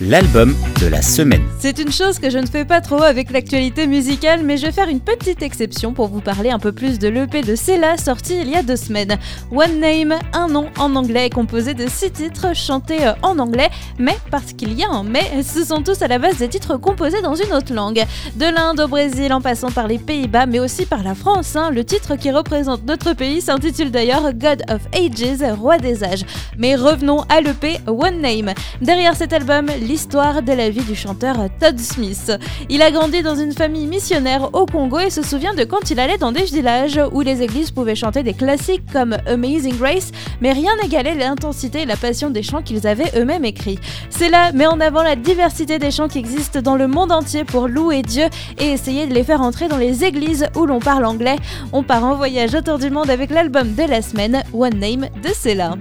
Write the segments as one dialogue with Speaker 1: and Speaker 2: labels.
Speaker 1: l'album de la semaine.
Speaker 2: C'est une chose que je ne fais pas trop avec l'actualité musicale, mais je vais faire une petite exception pour vous parler un peu plus de l'EP de Cella sorti il y a deux semaines. One Name, un nom en anglais, composé de six titres chantés euh, en anglais, mais parce qu'il y a un mais, ce sont tous à la base des titres composés dans une autre langue. De l'Inde au Brésil en passant par les Pays-Bas, mais aussi par la France. Hein. Le titre qui représente notre pays s'intitule d'ailleurs God of Ages, Roi des âges. Mais revenons à l'EP One Name. Derrière cet album, l'histoire de la vie du chanteur Todd Smith. Il a grandi dans une famille missionnaire au Congo et se souvient de quand il allait dans des villages où les églises pouvaient chanter des classiques comme Amazing Grace, mais rien n'égalait l'intensité et la passion des chants qu'ils avaient eux-mêmes écrits. C'est là met en avant la diversité des chants qui existent dans le monde entier pour louer Dieu et essayer de les faire entrer dans les églises où l'on parle anglais. On part en voyage autour du monde avec l'album de la semaine One Name de Cella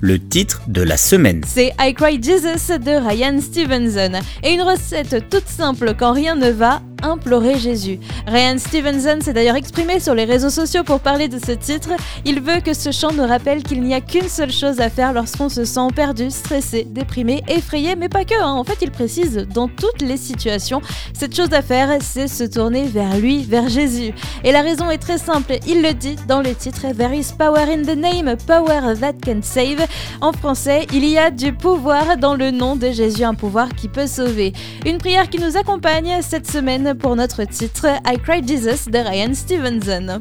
Speaker 1: le titre de la semaine.
Speaker 2: C'est I Cry Jesus de Ryan Stevenson. Et une recette toute simple quand rien ne va, implorer Jésus. Ryan Stevenson s'est d'ailleurs exprimé sur les réseaux sociaux pour parler de ce titre. Il veut que ce chant nous rappelle qu'il n'y a qu'une seule chose à faire lorsqu'on se sent perdu, stressé, déprimé, effrayé, mais pas que. Hein. En fait, il précise dans toutes les situations, cette chose à faire, c'est se tourner vers lui, vers Jésus. Et la raison est très simple, il le dit dans le titre There is power in the name, power that can save. En français, il y a du pouvoir dans le nom de Jésus, un pouvoir qui peut sauver. Une prière qui nous accompagne cette semaine pour notre titre I Cried Jesus de Ryan Stevenson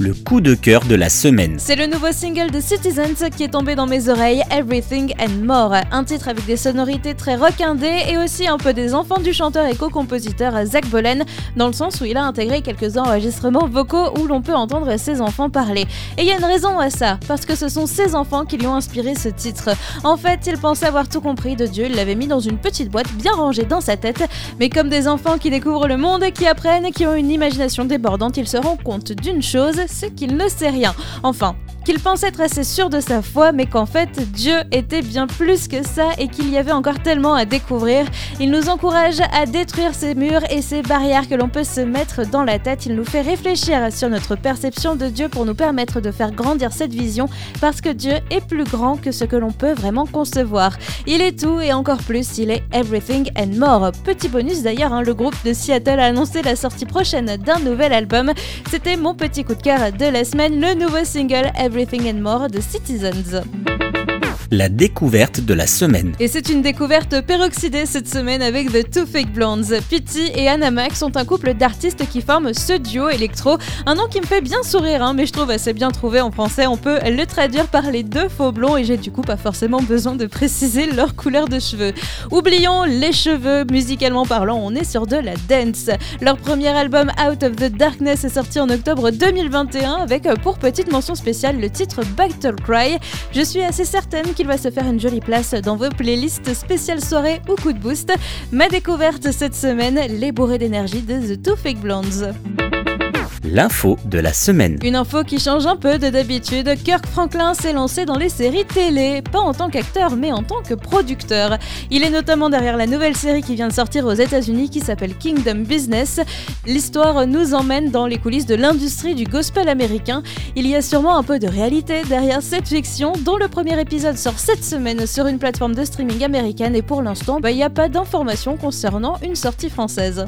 Speaker 1: le coup de cœur de la semaine.
Speaker 2: C'est le nouveau single de Citizens qui est tombé dans mes oreilles, Everything and More. Un titre avec des sonorités très rockindées et aussi un peu des enfants du chanteur et co-compositeur Zach Bolen, dans le sens où il a intégré quelques enregistrements vocaux où l'on peut entendre ses enfants parler. Et il y a une raison à ça, parce que ce sont ses enfants qui lui ont inspiré ce titre. En fait, il pensait avoir tout compris de Dieu, il l'avait mis dans une petite boîte bien rangée dans sa tête, mais comme des enfants qui découvrent le monde, qui apprennent, qui ont une imagination débordante, ils se rendent compte d'une chose, c'est qu'il ne sait rien. Enfin, qu'il pensait être assez sûr de sa foi, mais qu'en fait Dieu était bien plus que ça et qu'il y avait encore tellement à découvrir. Il nous encourage à détruire ces murs et ces barrières que l'on peut se mettre dans la tête. Il nous fait réfléchir sur notre perception de Dieu pour nous permettre de faire grandir cette vision parce que Dieu est plus grand que ce que l'on peut vraiment concevoir. Il est tout et encore plus, il est everything and more. Petit bonus d'ailleurs, hein, le groupe de Seattle a annoncé la sortie prochaine d'un nouvel album. C'était mon petit coup de cœur de la semaine, le nouveau single Everything Everything and More de Citizens
Speaker 1: la découverte de la semaine.
Speaker 2: Et c'est une découverte peroxydée cette semaine avec The Two Fake Blondes. Pity et Anna Mac sont un couple d'artistes qui forment ce duo électro. Un nom qui me fait bien sourire, hein, mais je trouve assez bien trouvé en français. On peut le traduire par les deux faux blonds et j'ai du coup pas forcément besoin de préciser leur couleur de cheveux. Oublions les cheveux, musicalement parlant, on est sur de la dance. Leur premier album Out of the Darkness est sorti en octobre 2021 avec pour petite mention spéciale le titre Battle Cry. Je suis assez certaine qu'il va se faire une jolie place dans vos playlists spéciales soirée ou coup de boost. Ma découverte cette semaine, les bourrées d'énergie de The Two Fake Blondes
Speaker 1: l'info de la semaine.
Speaker 2: Une info qui change un peu de d'habitude. Kirk Franklin s'est lancé dans les séries télé, pas en tant qu'acteur mais en tant que producteur. Il est notamment derrière la nouvelle série qui vient de sortir aux États-Unis qui s'appelle Kingdom Business. L'histoire nous emmène dans les coulisses de l'industrie du gospel américain. Il y a sûrement un peu de réalité derrière cette fiction dont le premier épisode sort cette semaine sur une plateforme de streaming américaine et pour l'instant, bah, il n'y a pas d'informations concernant une sortie française.